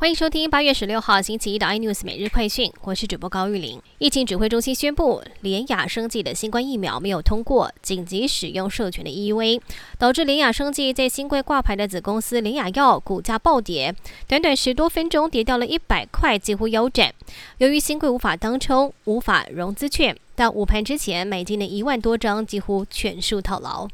欢迎收听八月十六号星期一的 iNews 每日快讯，我是主播高玉玲。疫情指挥中心宣布，联雅生技的新冠疫苗没有通过紧急使用授权的 EUA，导致联雅生技在新贵挂牌的子公司联雅药股价暴跌，短短十多分钟跌掉了一百块，几乎腰斩。由于新贵无法当冲，无法融资券，但午盘之前买进的一万多张几乎全数套牢。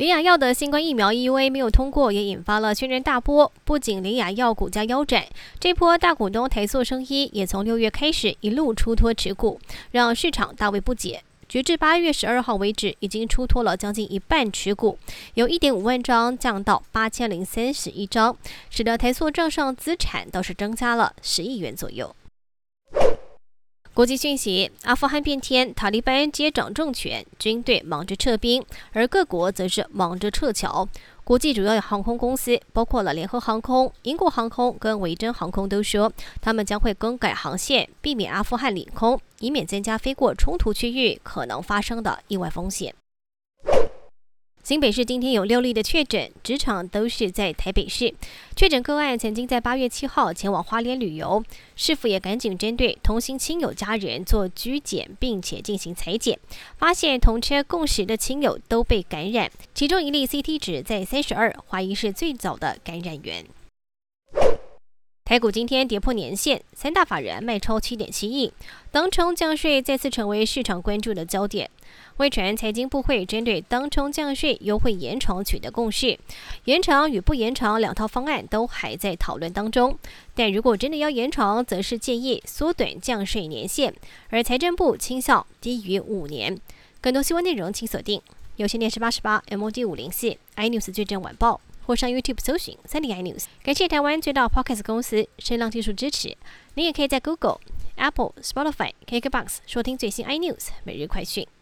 林雅药的新冠疫苗 EUA 没有通过，也引发了轩然大波。不仅林雅药股价腰斩，这波大股东台塑生医也从六月开始一路出脱持股，让市场大为不解。截至八月十二号为止，已经出脱了将近一半持股，由一点五万张降到八千零三十一张，使得台塑账上资产倒是增加了十亿元左右。国际讯息：阿富汗变天，塔利班接掌政权，军队忙着撤兵，而各国则是忙着撤侨。国际主要航空公司，包括了联合航空、英国航空跟维珍航空，都说他们将会更改航线，避免阿富汗领空，以免增加飞过冲突区域可能发生的意外风险。新北市今天有六例的确诊，职场都是在台北市。确诊个案曾经在八月七号前往花莲旅游，市府也赶紧针对同行亲友家人做居检，并且进行裁检，发现同车共识的亲友都被感染，其中一例 CT 值在三十二，怀疑是最早的感染源。台股今天跌破年线，三大法人卖超七点七亿，当冲降税再次成为市场关注的焦点。汇传财经部会针对当冲降税优惠延长取得共识，延长与不延长两套方案都还在讨论当中。但如果真的要延长，则是建议缩短降税年限，而财政部倾向低于五年。更多新闻内容请锁定有线电视八十八 MOD 五零四 iNews 最正晚报，或上 YouTube 搜寻三 D iNews。感谢台湾最大 Podcast 公司声浪技术支持。你也可以在 Google、Apple、Spotify、KKBox 收听最新 iNews 每日快讯。